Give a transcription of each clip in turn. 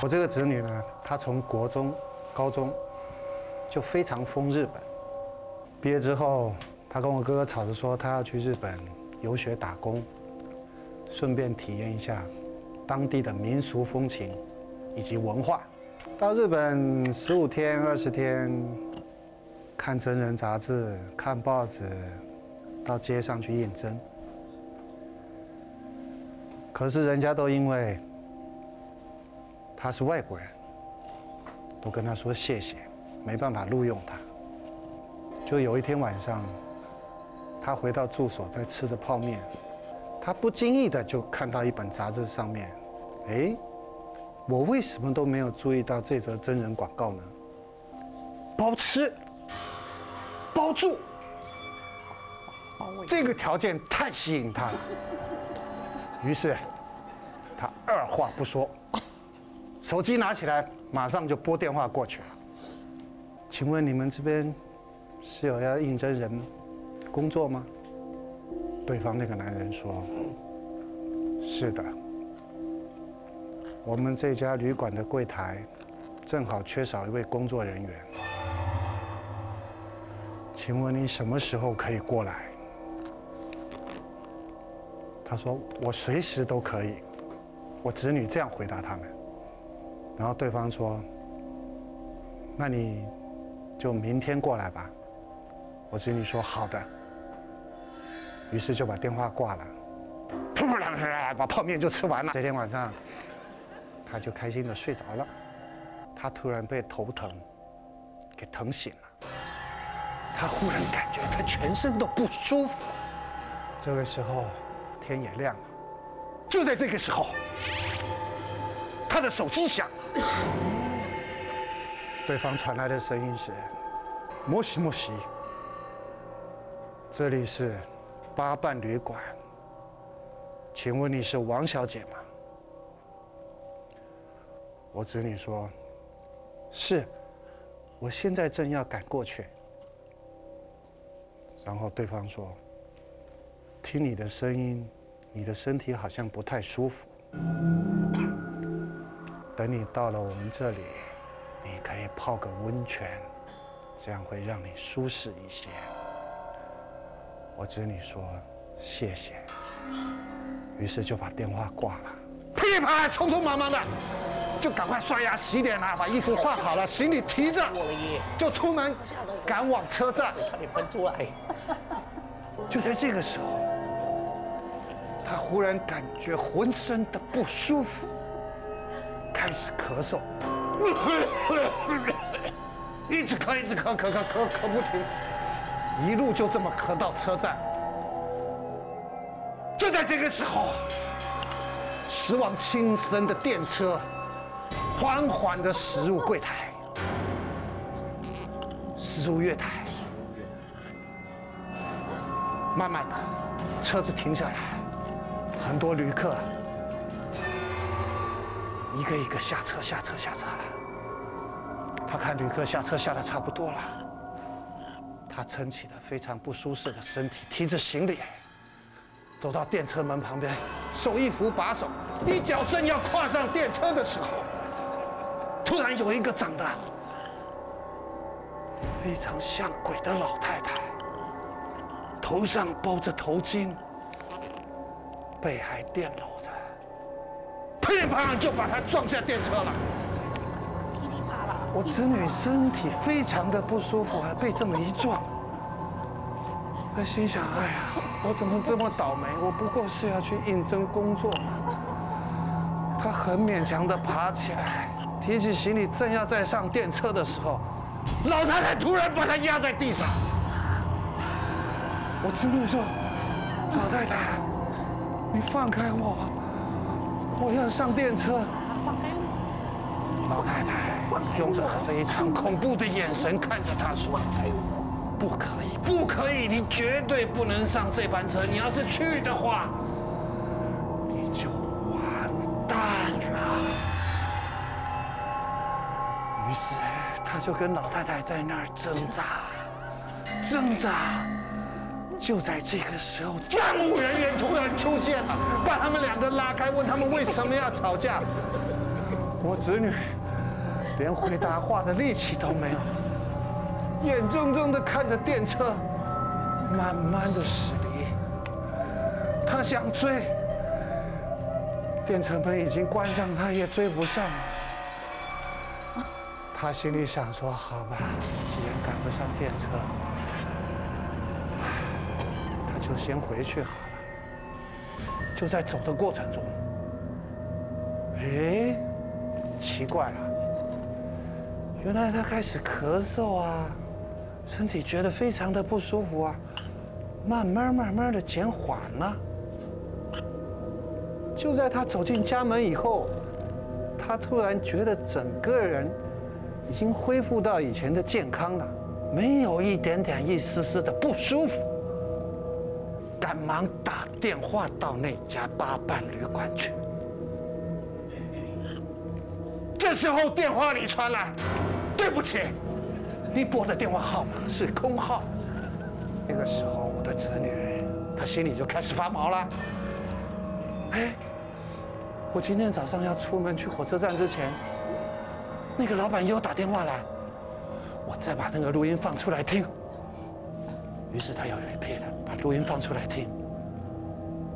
我这个侄女呢，她从国中、高中就非常疯日本。毕业之后，她跟我哥哥吵着说，她要去日本游学打工，顺便体验一下当地的民俗风情以及文化。到日本十五天、二十天，看真人杂志、看报纸，到街上去应征。可是人家都因为他是外国人，都跟他说谢谢，没办法录用他。就有一天晚上，他回到住所，在吃着泡面，他不经意的就看到一本杂志上面，哎，我为什么都没有注意到这则真人广告呢？包吃，包住，这个条件太吸引他了。于是，他二话不说，手机拿起来，马上就拨电话过去了。请问你们这边是有要应征人工作吗？对方那个男人说：“是的，我们这家旅馆的柜台正好缺少一位工作人员，请问你什么时候可以过来？”他说：“我随时都可以。”我侄女这样回答他们，然后对方说：“那你就明天过来吧。”我侄女说：“好的。”于是就把电话挂了，噗噗两声，把泡面就吃完了。这天晚上，他就开心的睡着了。他突然被头疼给疼醒了，他忽然感觉他全身都不舒服。这个时候。天也亮了，就在这个时候，他的手机响。对方传来的声音是：“莫西莫西，这里是八伴旅馆，请问你是王小姐吗？”我子女说：“是，我现在正要赶过去。”然后对方说：“听你的声音。”你的身体好像不太舒服，等你到了我们这里，你可以泡个温泉，这样会让你舒适一些。我侄女说谢谢，于是就把电话挂了，噼里啪啦，匆匆忙忙的，就赶快刷牙洗脸啦，把衣服换好了，行李提着，就出门赶往车站，差点喷出来。就在这个时候。他忽然感觉浑身的不舒服，开始咳嗽，一直咳，一直咳，咳咳咳咳不停，一路就这么咳到车站。就在这个时候，驶往青森的电车缓缓的驶入柜台，驶入月台，慢慢的，车子停下来。很多旅客一个一个下车，下车，下车了。他看旅客下车下的差不多了，他撑起了非常不舒适的身体，提着行李走到电车门旁边，手一扶把手，一脚正要跨上电车的时候，突然有一个长得非常像鬼的老太太，头上包着头巾。背还电搂着，噼里啪啦就把他撞下电车了。噼里啪啦，我侄女身体非常的不舒服，还被这么一撞。她心想：哎呀，我怎么这么倒霉？我不过是要去应征工作嘛。她很勉强的爬起来，提起行李，正要再上电车的时候，老太太突然把她压在地上。我侄女说：老太太。你放开我！我要上电车。老太太用着非常恐怖的眼神看着他说：“不可以，不可以！你绝对不能上这班车。你要是去的话，你就完蛋了。”于是他就跟老太太在那儿挣扎，挣扎。就在这个时候，站务人员突然出现了，把他们两个拉开，问他们为什么要吵架。我子女连回答话的力气都没有，眼睁睁的看着电车慢慢的驶离。他想追，电车门已经关上，他也追不上了。他心里想说：“好吧，既然赶不上电车，就先回去好了。”就在走的过程中，哎，奇怪了，原来他开始咳嗽啊，身体觉得非常的不舒服啊，慢慢慢慢的减缓了。就在他走进家门以后，他突然觉得整个人已经恢复到以前的健康了，没有一点点一丝丝的不舒服。赶忙打电话到那家八办旅馆去。这时候电话里传来：“对不起，你拨的电话号码是空号。”那个时候，我的子女他心里就开始发毛了。哎。我今天早上要出门去火车站之前，那个老板又打电话来，我再把那个录音放出来听。于是他又 repeat 了录音放出来听。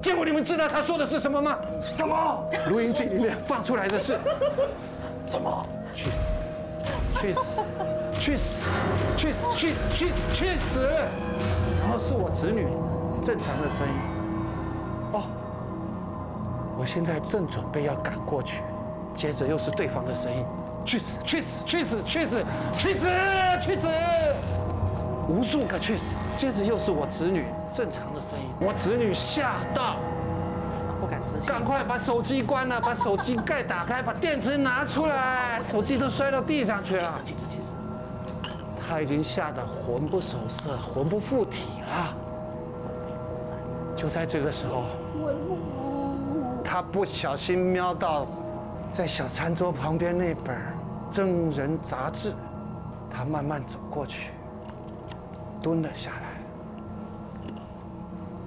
结果你们知道他说的是什么吗？什么？录音机里面放出来的是什么？去死！去死！去死！去死！去死！去死！去死！然后是我子女正常的声音。哦。我现在正准备要赶过去，接着又是对方的声音：“去死！去死！去死！去死！去死！去死！”无数个确实，接着又是我侄女正常的声音。我侄女吓到，不敢直赶快把手机关了，把手机盖打开，把电池拿出来，手机都摔到地上去了。他已经吓得魂不守舍，魂不附体了。就在这个时候。他不小心瞄到，在小餐桌旁边那本真人杂志，他慢慢走过去，蹲了下来，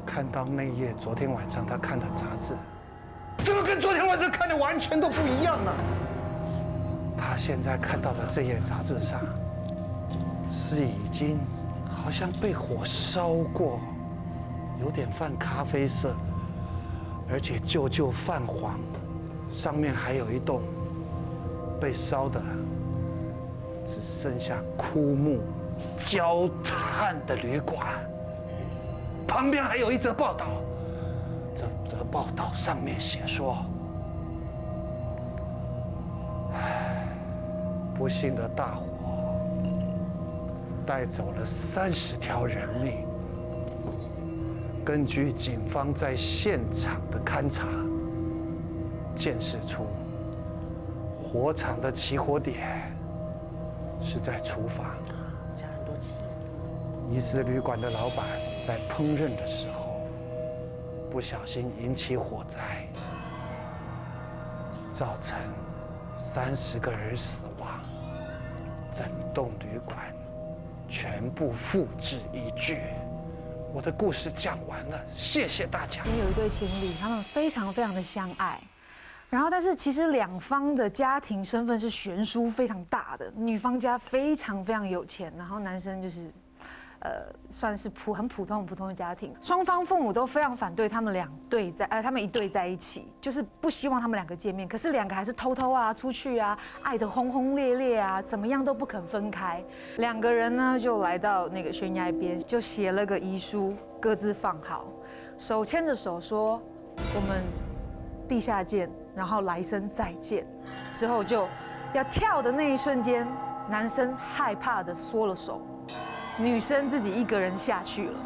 看到那页昨天晚上他看的杂志，怎么跟昨天晚上看的完全都不一样呢？他现在看到的这页杂志上，是已经好像被火烧过，有点泛咖啡色。而且旧旧泛黄，上面还有一栋被烧的只剩下枯木焦炭的旅馆。旁边还有一则报道，这则报道上面写说：，唉，不幸的大火带走了三十条人命。根据警方在现场的勘查，见识出火场的起火点是在厨房。疑似旅馆的老板在烹饪的时候不小心引起火灾，造成三十个人死亡，整栋旅馆全部付之一炬。我的故事讲完了，谢谢大家。有一对情侣，他们非常非常的相爱，然后但是其实两方的家庭身份是悬殊非常大的。女方家非常非常有钱，然后男生就是。呃，算是普很普通很普通的家庭，双方父母都非常反对他们两对在，呃，他们一对在一起，就是不希望他们两个见面。可是两个还是偷偷啊出去啊，爱得轰轰烈烈啊，怎么样都不肯分开。两个人呢就来到那个悬崖边，就写了个遗书，各自放好，手牵着手说我们地下见，然后来生再见。之后就要跳的那一瞬间，男生害怕的缩了手。女生自己一个人下去了，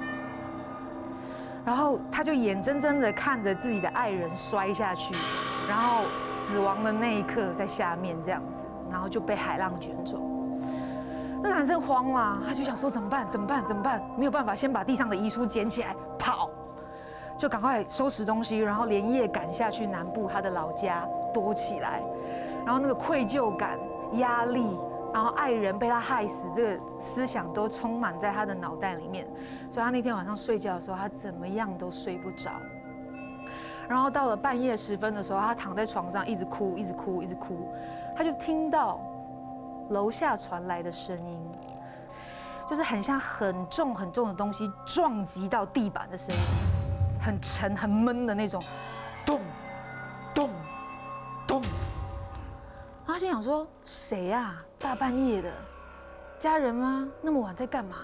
然后他就眼睁睁的看着自己的爱人摔下去，然后死亡的那一刻在下面这样子，然后就被海浪卷走。那男生慌了，他就想说怎么办？怎么办？怎么办？没有办法，先把地上的遗书捡起来跑，就赶快收拾东西，然后连夜赶下去南部他的老家躲起来，然后那个愧疚感、压力。然后爱人被他害死，这个思想都充满在他的脑袋里面，所以他那天晚上睡觉的时候，他怎么样都睡不着。然后到了半夜时分的时候，他躺在床上一直哭，一直哭，一直哭，他就听到楼下传来的声音，就是很像很重很重的东西撞击到地板的声音，很沉很闷的那种，心想说：谁呀？大半夜的，家人吗？那么晚在干嘛？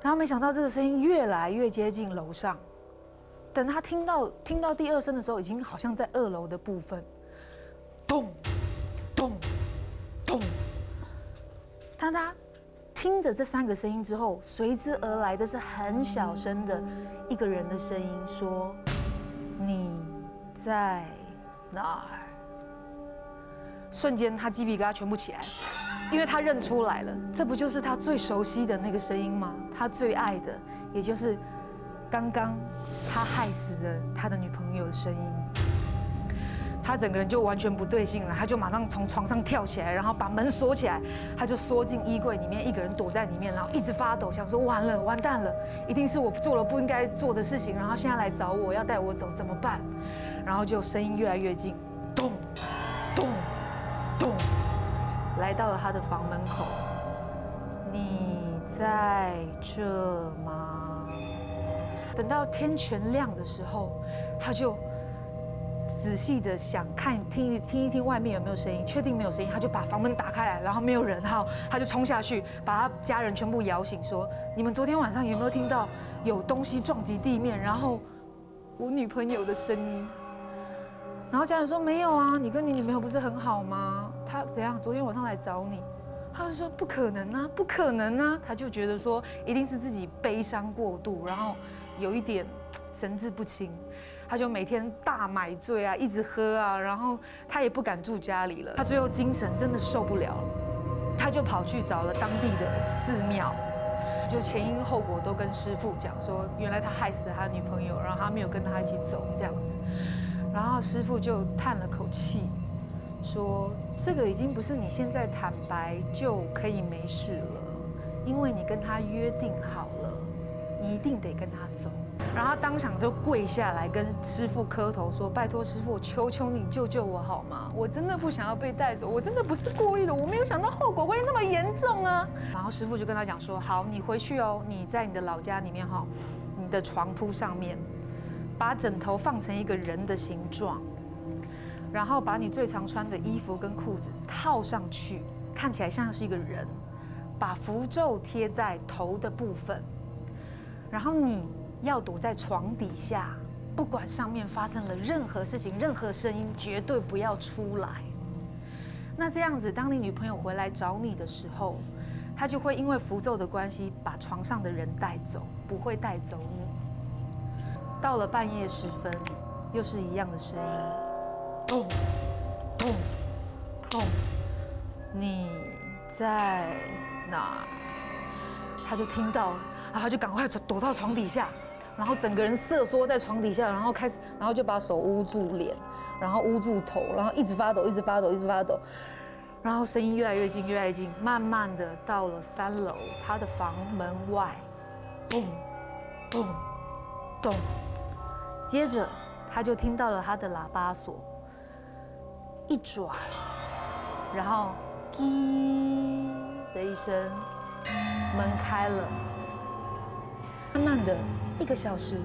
然后没想到这个声音越来越接近楼上，等他听到听到第二声的时候，已经好像在二楼的部分，咚咚咚。当他听着这三个声音之后，随之而来的是很小声的一个人的声音，说：“你在哪儿？”瞬间，他鸡皮疙瘩全部起来，因为他认出来了，这不就是他最熟悉的那个声音吗？他最爱的，也就是刚刚他害死了他的女朋友的声音。他整个人就完全不对劲了，他就马上从床上跳起来，然后把门锁起来，他就缩进衣柜里面，一个人躲在里面，然后一直发抖，想说完了，完蛋了，一定是我做了不应该做的事情，然后现在来找我要带我走，怎么办？然后就声音越来越近，咚，咚。咚，来到了他的房门口。你在这吗？等到天全亮的时候，他就仔细的想看听一听一听外面有没有声音，确定没有声音，他就把房门打开来，然后没有人哈，他就冲下去把他家人全部摇醒，说：你们昨天晚上有没有听到有东西撞击地面？然后我女朋友的声音。然后家人说没有啊，你跟你女朋友不是很好吗？他怎样？昨天晚上来找你，他就说不可能啊，不可能啊！他就觉得说一定是自己悲伤过度，然后有一点神志不清，他就每天大买醉啊，一直喝啊，然后他也不敢住家里了。他最后精神真的受不了了，他就跑去找了当地的寺庙，就前因后果都跟师傅讲说，原来他害死了他女朋友，然后他没有跟他一起走这样子。然后师傅就叹了口气，说：“这个已经不是你现在坦白就可以没事了，因为你跟他约定好了，你一定得跟他走。”然后当场就跪下来跟师傅磕头说：“拜托师傅，求求你救救我好吗？我真的不想要被带走，我真的不是故意的，我没有想到后果会那么严重啊！”然后师傅就跟他讲说：“好，你回去哦，你在你的老家里面哈，你的床铺上面。”把枕头放成一个人的形状，然后把你最常穿的衣服跟裤子套上去，看起来像是一个人。把符咒贴在头的部分，然后你要躲在床底下，不管上面发生了任何事情、任何声音，绝对不要出来。那这样子，当你女朋友回来找你的时候，她就会因为符咒的关系，把床上的人带走，不会带走你。到了半夜时分，又是一样的声音，砰，砰，砰，你在哪？他就听到了，然后他就赶快躲到床底下，然后整个人瑟缩在床底下，然后开始，然后就把手捂住脸，然后捂住头，然后一直发抖，一直发抖，一直发抖，然后声音越来越近，越来越近，慢慢的到了三楼他的房门外，咚，咚，咚。接着，他就听到了他的喇叭锁一转，然后“滴”的一声，门开了。慢慢的，一个小时、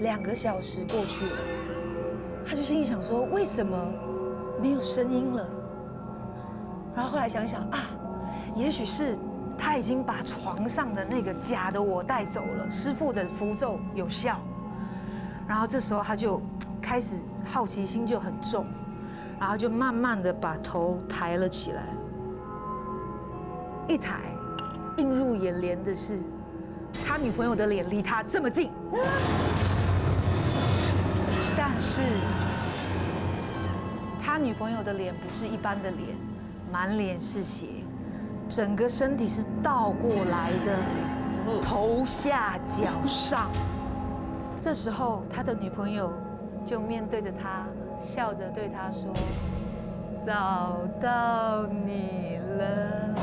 两个小时过去了，他就心里想说：为什么没有声音了？然后后来想想啊，也许是他已经把床上的那个假的我带走了，师傅的符咒有效。然后这时候他就开始好奇心就很重，然后就慢慢的把头抬了起来。一抬，映入眼帘的是他女朋友的脸离他这么近，但是他女朋友的脸不是一般的脸，满脸是血，整个身体是倒过来的，头下脚上。这时候，他的女朋友就面对着他，笑着对他说：“找到你了。”